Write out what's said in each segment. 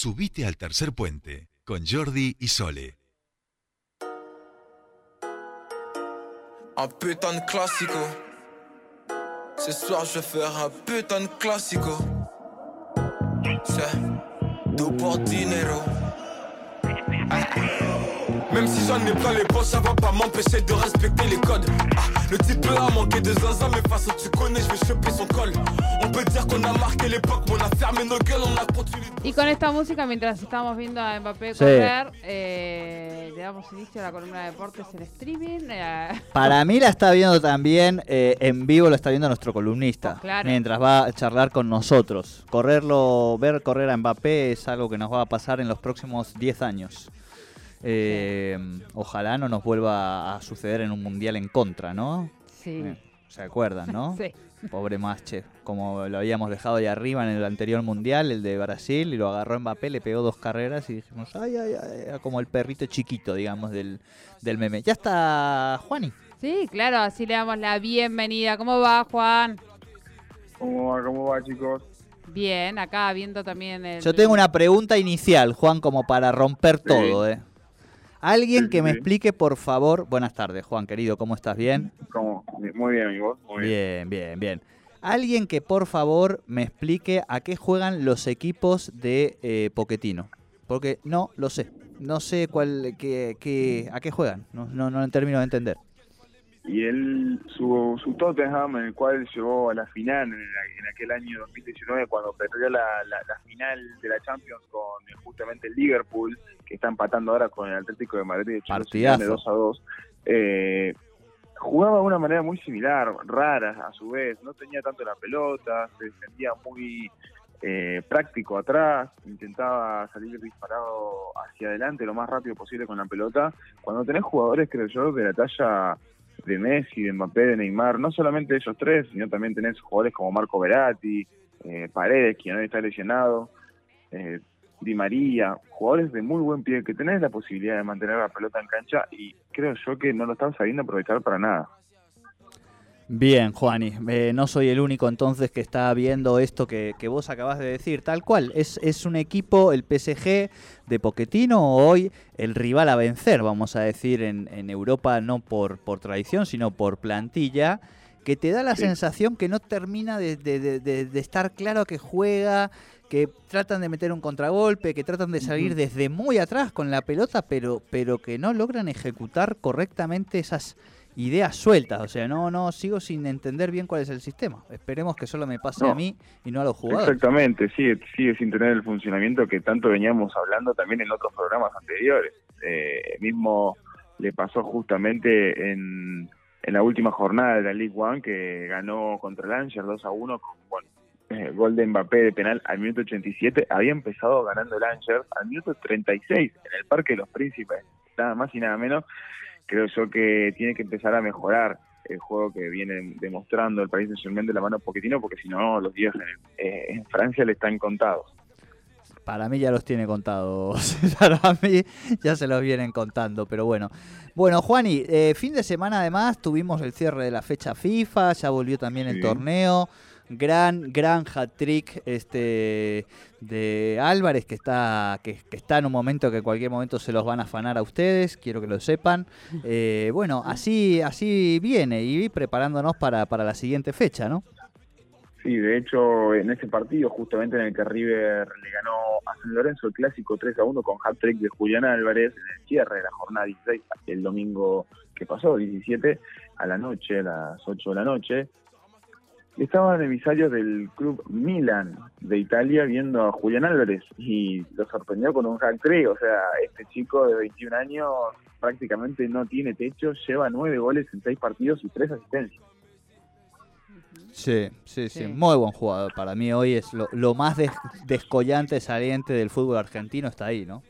Subite al tercer puente con Jordi y Sole. Un putain de clásico. Ce soir, je vais faire un putain de clásico. C'est tout pour dinero. Même si j'en ai plein les poches, ça va pas m'empêcher de respecter les codes. Ah, le type a manqué de zinzin, mais façon tu connais, je vais choper son col. On peut dire qu'on a marqué l'époque, mais on a fermé nos gueules, on a continué. Y con esta música, mientras estamos viendo a Mbappé correr, eh, le damos inicio a la columna de deportes en streaming. eh, Para mí la está viendo también eh, en vivo, lo está viendo nuestro columnista. Claro. Mientras va a charlar con nosotros. Correrlo, ver correr a Mbappé es algo que nos va a pasar en los próximos 10 años. Eh, Ojalá no nos vuelva a suceder en un mundial en contra, ¿no? sí. Eh, ¿Se acuerdan, no? Sí. Pobre Mache, como lo habíamos dejado ahí arriba en el anterior mundial, el de Brasil, y lo agarró Mbappé, le pegó dos carreras y dijimos, ay, ay, ay, era como el perrito chiquito, digamos, del, del meme. Ya está Juani. Sí, claro, así le damos la bienvenida. ¿Cómo va, Juan? ¿Cómo va, cómo va, chicos? Bien, acá viendo también el... Yo tengo una pregunta inicial, Juan, como para romper todo, ¿eh? Alguien Sí, que me sí. explique, por favor. Buenas tardes, Juan, querido, ¿cómo estás? ¿Bien? ¿Cómo? Muy bien, amigo. Muy Bien, bien. bien, bien. Alguien que por favor me explique a qué juegan los equipos de eh, Poquetino. Porque no lo sé. No sé cuál, qué, qué- a qué juegan. No, no, no termino de entender. Y él, su, su Tottenham, en el cual llegó a la final en, la- en aquel año 2019, cuando perdió la, la- la final de la Champions con eh, justamente el Liverpool, que está empatando ahora con el Atlético de Madrid de Partidazo. Simeone 2 a 2. eh, jugaba de una manera muy similar, rara a su vez. No tenía tanto la pelota, se defendía muy eh, práctico atrás, intentaba salir disparado hacia adelante lo más rápido posible con la pelota. Cuando tenés jugadores, creo yo, de la talla de Messi, de Mbappé, de Neymar, no solamente ellos tres, sino también tenés jugadores como Marco Verratti, eh, Paredes, quien hoy está lesionado, eh, Di María, jugadores de muy buen pie, que tenés la posibilidad de mantener la pelota en cancha y creo yo que no lo están sabiendo aprovechar para nada. Bien, Juani, eh, no soy el único entonces que está viendo esto que, que vos acabas de decir, tal cual. Es, es un equipo, el PSG de Poquetino, hoy el rival a vencer, vamos a decir, en, en Europa, no por, por tradición, sino por plantilla, que te da la Sí. sensación que no termina de, de- de- de- de estar claro que juega, que tratan de meter un contragolpe, que tratan de salir desde muy atrás con la pelota, pero, pero que no logran ejecutar correctamente esas ideas sueltas. O sea, no, no sigo sin entender bien cuál es el sistema. Esperemos que solo me pase No. a mí y no a los jugadores. Exactamente, sigue, sigue sin tener el funcionamiento que tanto veníamos hablando también en otros programas anteriores. Eh, mismo le pasó justamente en, en la última jornada de la League One que ganó contra el Angers 2 a 1 con bueno, eh, gol de Mbappé de penal al minuto 87. Había empezado ganando el Angers al minuto 36 en el Parque de los Príncipes, nada más y nada menos. Creo yo que tiene que empezar a mejorar el juego que viene demostrando el país de la mano Poquetino, porque si no, los días en, eh, en Francia le están contados. Para mí ya los tiene contados. Para mí ya se los vienen contando, pero bueno. Bueno, Juani, eh, fin de semana además tuvimos el cierre de la fecha FIFA, ya volvió también el torneo. Gran, gran hat-trick este, de Álvarez, que está, que, que está en un momento que en cualquier momento se los van a afanar a ustedes, quiero que lo sepan. Eh, bueno, así, así viene y preparándonos para, para la siguiente fecha, ¿no? Sí, de hecho, en ese partido, justamente en el que River le ganó a San Lorenzo el clásico 3 a 1 con hat-trick de Julián Álvarez en el cierre de la jornada 16, el domingo que pasó, 17, a la noche, a las 8 de la noche, estaban emisarios del club Milan de Italia viendo a Julián Álvarez y lo sorprendió con un hat-trick, o sea, este chico de 21 años prácticamente no tiene techo, lleva 9 goles en 6 partidos y 3 asistencias. Sí, sí, sí, Sí. muy buen jugador. Para mí hoy es lo, lo más des- descollante, saliente del fútbol argentino, está ahí, ¿no?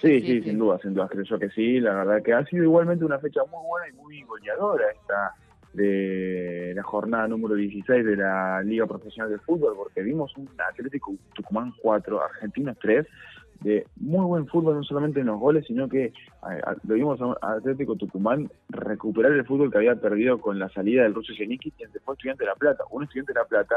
Sí, Sí, sí, sí. sin duda, sin duda, creo yo que sí. La verdad que ha sido igualmente una fecha muy buena y muy goleadora esta de la jornada número 16 de la Liga Profesional de Fútbol, porque vimos un Atlético Tucumán 4, Argentinos 3, de muy buen fútbol, no solamente en los goles, sino que lo vimos a Atlético Tucumán recuperar el fútbol que había perdido con la salida del ruso Zenicki, quien después estudiante de La Plata. Un estudiante de La Plata,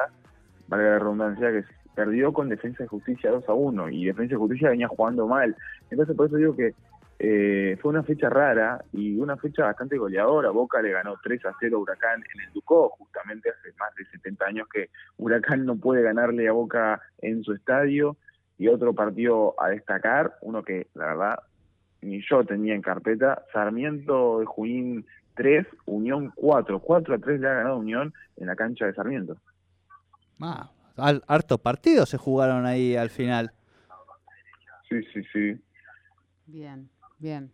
valga la redundancia, que perdió con Defensa de Justicia 2 a 1 y Defensa de Justicia venía jugando mal. Entonces por eso digo que eh, fue una fecha rara y una fecha bastante goleadora. Boca le ganó 3 a 0 a Huracán en el Ducó, justamente hace más de 70 años que Huracán no puede ganarle a Boca en su estadio. Y otro partido a destacar, uno que la verdad ni yo tenía en carpeta, Sarmiento de Junín 3, Unión 4. 4 a 3 le ha ganado Unión en la cancha de Sarmiento. Ah, hartos partidos se jugaron ahí al final. Sí, sí, sí. Bien, bien.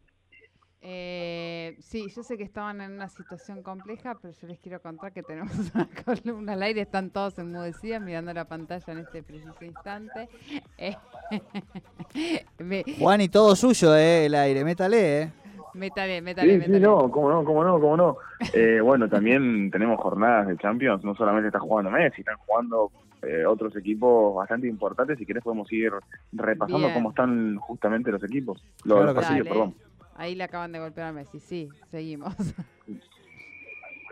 Eh, sí, yo sé que estaban en una situación compleja, pero yo les quiero contar que tenemos una columna al aire, están todos enmudecidos mirando la pantalla en este preciso instante. Eh, Juan, y todo suyo, eh, el aire, métale, eh. Métale, métale, sí, métale. Sí, no, cómo no, cómo no, cómo no. Eh, bueno, también tenemos jornadas de Champions, no solamente está jugando Messi, están jugando eh, otros equipos bastante importantes. Si querés podemos ir repasando Bien. cómo están justamente los equipos. Los Claro que partidos, perdón. Ahí le acaban de golpear a Messi, sí, seguimos.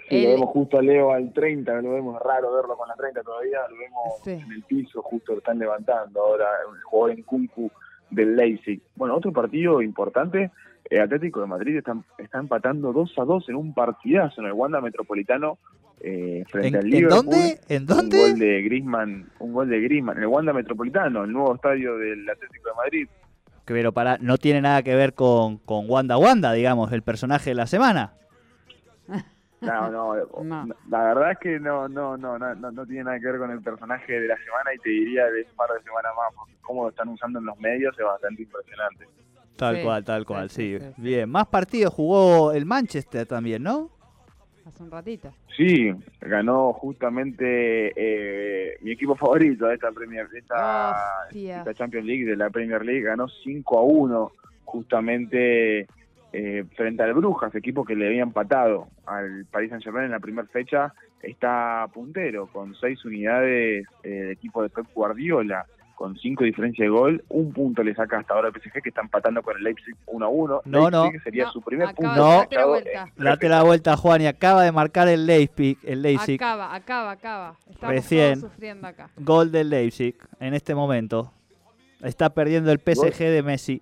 Sí, El- lo vemos justo a Leo al 30, lo vemos raro verlo con la 30 todavía, lo vemos Sí. en el piso, justo lo están levantando ahora, el jugador en Kunku del Leipzig. Bueno, otro partido importante, eh, Atlético de Madrid está, está empatando 2 a 2 en un partidazo en el Wanda Metropolitano eh, frente ¿En, al en Liverpool. dónde? ¿En Un dónde? gol de Griezmann, un gol de Griezmann en el Wanda Metropolitano, el nuevo estadio del Atlético de Madrid. Pero para, no tiene nada que ver con, con Wanda Wanda, digamos, el personaje de la semana. No, no, No. la verdad es que no, no, no, no, no, no tiene nada que ver con el personaje de la semana y te diría de un par de semanas más, porque cómo lo están usando en los medios es bastante impresionante. Tal Sí, cual, tal cual, sí, sí. sí, sí. Bien, más partidos jugó el Manchester también, ¿no? Hace un ratito. Sí, ganó justamente eh, mi equipo favorito de esta Premier, de esta, Champions League, de la Premier League, ganó 5 a 1 justamente eh, frente al Brujas, equipo que le había empatado al Paris Saint Germain en la primera fecha, está puntero con seis unidades eh, el equipo de Pep Guardiola, con cinco diferencias de gol, un punto le saca hasta ahora el PSG que está empatando con el Leipzig 1 a 1. No, no. Sería No, su primer punto. de darte la marcado vuelta. Date la vuelta, Juan, y acaba de marcar el Leipzig, el Leipzig. Acaba, acaba, acaba. Estamos Recién. todos sufriendo acá. Gol del Leipzig en este momento. Está perdiendo el PSG de Messi.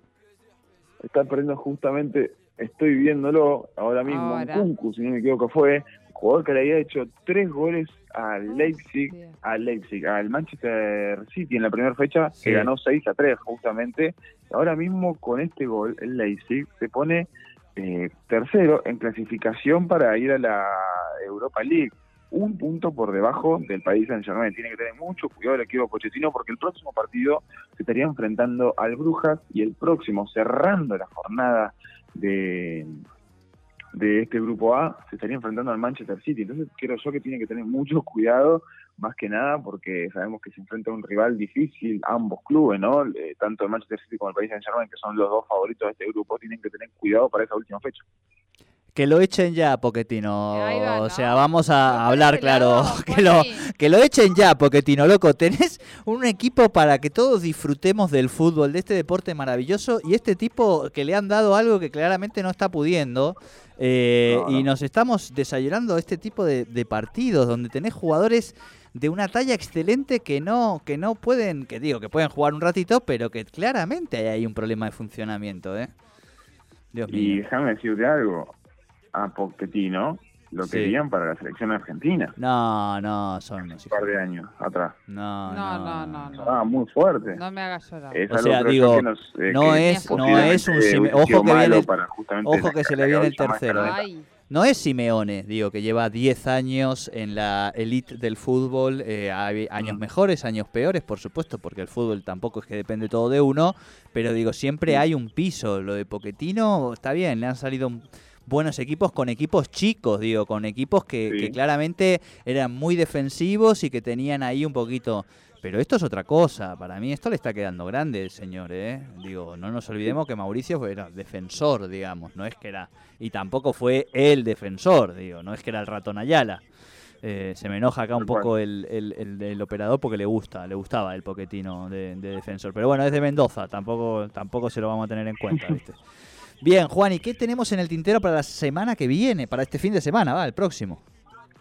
está perdiendo justamente, estoy viéndolo ahora mismo, Ahora. en Kunku, si no me equivoco, fue jugador que le había hecho tres goles al Leipzig, Hostia. al Leipzig, al Manchester City en la primera fecha, Sí. que ganó 6 a 3 justamente. Ahora mismo con este gol, el Leipzig se pone eh, tercero en clasificación para ir a la Europa League. Un punto por debajo del país Saint Germain. Tiene que tener mucho cuidado el equipo Pochettino porque el próximo partido se estaría enfrentando al Brujas y el próximo, cerrando la jornada de, de este grupo A, se estaría enfrentando al Manchester City. Entonces creo yo que tiene que tener mucho cuidado, más que nada porque sabemos que se enfrenta a un rival difícil, ambos clubes, ¿no? Eh, tanto el Manchester City como el Paris Saint Germain, que son los dos favoritos de este grupo, tienen que tener cuidado para esa última fecha. Que lo echen ya, Poquetino. Va, o sea, vamos a hablar claro. lado, que, lo, Juani. que lo echen ya, Poquetino, loco. Tenés un equipo para que todos disfrutemos del fútbol, de este deporte maravilloso. Y este tipo que le han dado algo que claramente no está pudiendo. Eh, No, Y no. nos estamos desayunando este tipo de, de partidos donde tenés jugadores de una talla excelente que no que no pueden, que digo, que pueden jugar un ratito, pero que claramente hay ahí un problema de funcionamiento, ¿eh? Dios Y mío. déjame decirte algo, a Pochettino lo Sí. querían para la selección argentina No, no, son unos un par de años atrás. No, No, no, no, no, no. Estaba muy fuerte. No me hagas llorar. Es O algo sea, digo, que nos, eh, no que es- no es un hubiese Sime- sido ojo que viene- ojo que se le viene el tercero, ¿eh? Ay, No es Simeone, digo, que lleva 10 años en la elite del fútbol. eh, hay años Mm. mejores, años peores, por supuesto, porque el fútbol tampoco es que depende todo de uno. Pero digo, siempre hay un piso. Lo de Poquetino está bien, le han salido buenos equipos con equipos chicos, digo, con equipos que, Sí. que claramente eran muy defensivos y que tenían ahí un poquito. Pero esto es otra cosa. Para mí esto le está quedando grande, señor. ¿eh? Digo, no nos olvidemos que Mauricio era defensor, digamos. No es que era. Y tampoco fue el defensor, digo. No es que era el ratón Ayala. Eh, se me enoja acá un poco el, el- el- el operador porque le gusta, le gustaba el poquetino de, de defensor. Pero bueno, es de Mendoza, tampoco, tampoco se lo vamos a tener en cuenta, ¿viste? Bien, Juan, ¿y qué tenemos en el tintero para la semana que viene? Para este fin de semana, va, el próximo.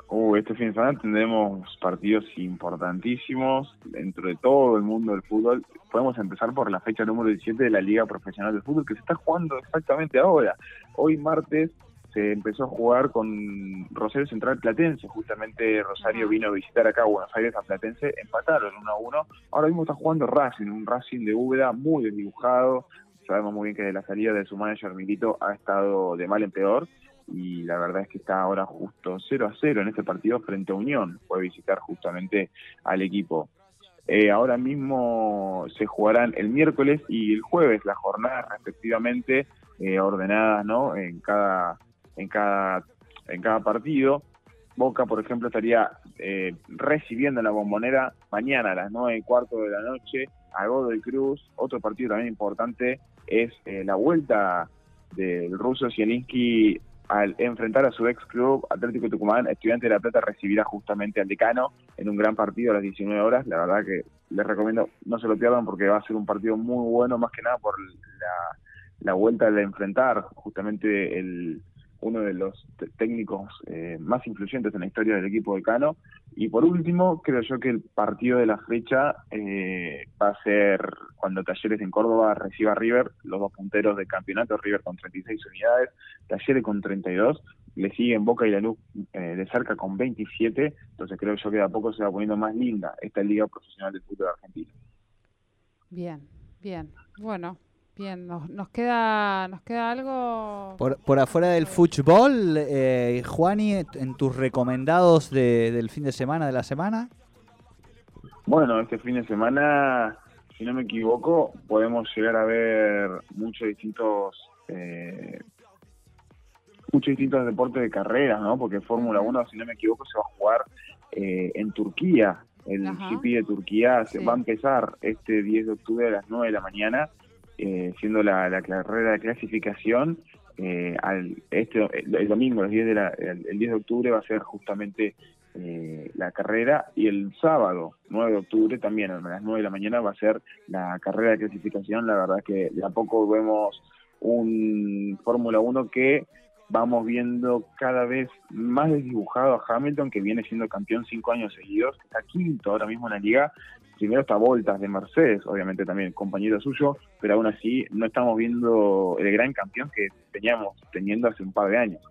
Uh, este fin de semana tendremos partidos importantísimos dentro de todo el mundo del fútbol. Podemos empezar por la fecha número 17 de la Liga Profesional de Fútbol que se está jugando exactamente ahora. Hoy martes se empezó a jugar con Rosario Central Platense. Justamente Rosario vino a visitar acá a Buenos Aires a Platense, empataron 1 a 1. Ahora mismo está jugando Racing, un Racing de Úbeda muy desdibujado. Sabemos muy bien que de la salida de su manager Milito ha estado de mal en peor y la verdad es que está ahora justo 0 a 0 en este partido frente a Unión. Fue visitar justamente al equipo. Eh, ahora mismo se jugarán el miércoles y el jueves las jornadas respectivamente eh, ordenadas ¿no? en cada en cada en cada partido. Boca, por ejemplo, estaría eh, recibiendo en la bombonera mañana a las nueve y cuarto de la noche a Godoy Cruz. Otro partido también importante es la vuelta del ruso Zielinski al enfrentar a su ex club Atlético Tucumán, Estudiante de La Plata recibirá justamente al decano en un gran partido a las 19 horas. La verdad que les recomiendo no se lo pierdan porque va a ser un partido muy bueno, más que nada por la, la vuelta de enfrentar justamente el, uno de los técnicos eh, más influyentes en la historia del equipo de Cano. Y por último, creo yo que el partido de la fecha eh, va a ser cuando Talleres en Córdoba reciba a River, los dos punteros del campeonato, River con 36 unidades, Talleres con 32, le siguen Boca y la Luz eh, de cerca con 27, entonces creo yo que de a poco se va poniendo más linda esta liga profesional del fútbol argentino. Bien, bien. Bueno, Bien, nos, nos queda nos queda algo por, por afuera del fútbol, eh, Juani, en tus recomendados de, del fin de semana, de la semana. Bueno, este fin de semana, si no me equivoco, podemos llegar a ver muchos distintos eh, muchos distintos deportes de carreras, ¿no? Porque Fórmula 1, si no me equivoco, se va a jugar eh, en Turquía. El GP de Turquía se va a empezar este 10 de octubre a las 9 de la mañana eh, siendo la, carrera de clasificación, eh, al, este, el, domingo, el 10, de el, 10 de octubre, va a ser justamente eh, la carrera y el sábado, 9 de octubre, también a las 9 de la mañana va a ser la carrera de clasificación. La verdad que de a poco vemos un Fórmula 1 que vamos viendo cada vez más desdibujado a Hamilton, que viene siendo campeón cinco años seguidos, está quinto ahora mismo en la liga, primero está Voltas de Mercedes, obviamente también compañero suyo, pero aún así no estamos viendo el gran campeón que teníamos teniendo hace un par de años.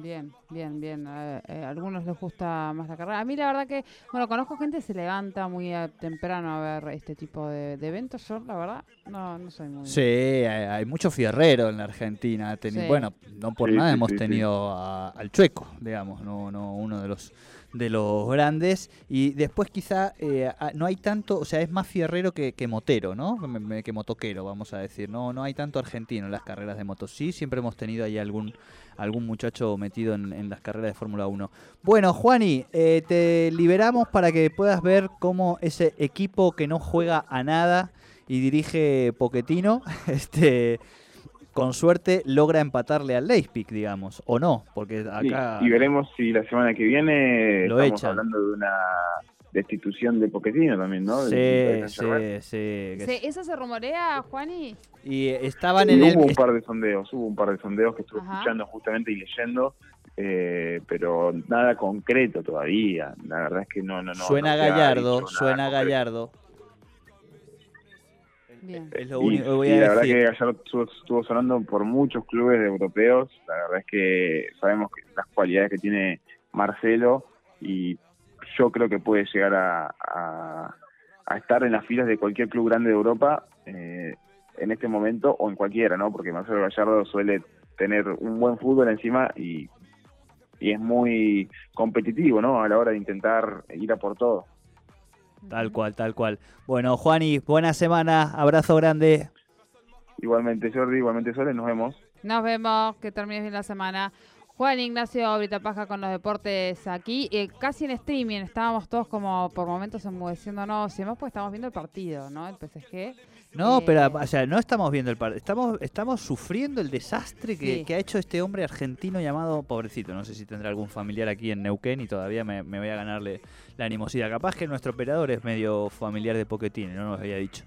Bien, bien, bien. Eh, eh, a algunos les gusta más la carrera. A mí la verdad que, bueno, conozco gente que se levanta muy temprano a ver este tipo de, eventos. Yo, la verdad, no, no soy muy... Sí, hay, mucho fierrero en la Argentina. Bueno, no por nada hemos tenido al Chueco, digamos, no, no uno de los de los grandes. Y después quizá eh, no hay tanto, o sea, es más fierrero que, motero, ¿no? Que motoquero, vamos a decir. No, no hay tanto argentino en las carreras de motos. Sí, siempre hemos tenido ahí algún, algún muchacho metido en, las carreras de Fórmula 1. Bueno, Juani, eh, te liberamos para que puedas ver cómo ese equipo que no juega a nada y dirige Poquetino, este con suerte logra empatarle al Leipzig, digamos, o no, porque acá... y veremos si la semana que viene estamos hablando de una destitución de Poquetino también, ¿no? Sí, sí, sí, ¿Eso se rumorea, Juani? Y estaban en el... Hubo un par de sondeos, hubo un par de sondeos que estuve escuchando justamente y leyendo, eh, pero nada concreto todavía. La verdad es que no, no, no. Suena Gallardo, suena Gallardo. Es lo único que voy a decir. La verdad que ayer estuvo, sonando por muchos clubes europeos. La verdad es que sabemos que las cualidades que tiene Marcelo y yo creo que puede llegar a, estar en las filas de cualquier club grande de Europa eh, en este momento o en cualquiera, ¿no? Porque Marcelo Gallardo suele tener un buen fútbol encima y, y es muy competitivo, ¿no? A la hora de intentar ir a por todo. Tal cual, tal cual. Bueno, Juani, buena semana, abrazo grande. Igualmente, Jordi, igualmente, Sole, nos vemos. Nos vemos, que termines bien la semana. Juan Ignacio ahorita Paja con los deportes aquí, eh, casi en streaming, estábamos todos como por momentos enmudeciéndonos y demás, pues estamos viendo el partido, ¿no? El PSG. No, pero eh, o sea, no estamos viendo el partido, estamos, estamos sufriendo el desastre que, ha hecho este hombre argentino llamado, pobrecito, no sé si tendrá algún familiar aquí en Neuquén y todavía me, me voy a ganarle la animosidad. Capaz que nuestro operador es medio familiar de Poquetini, no nos había dicho.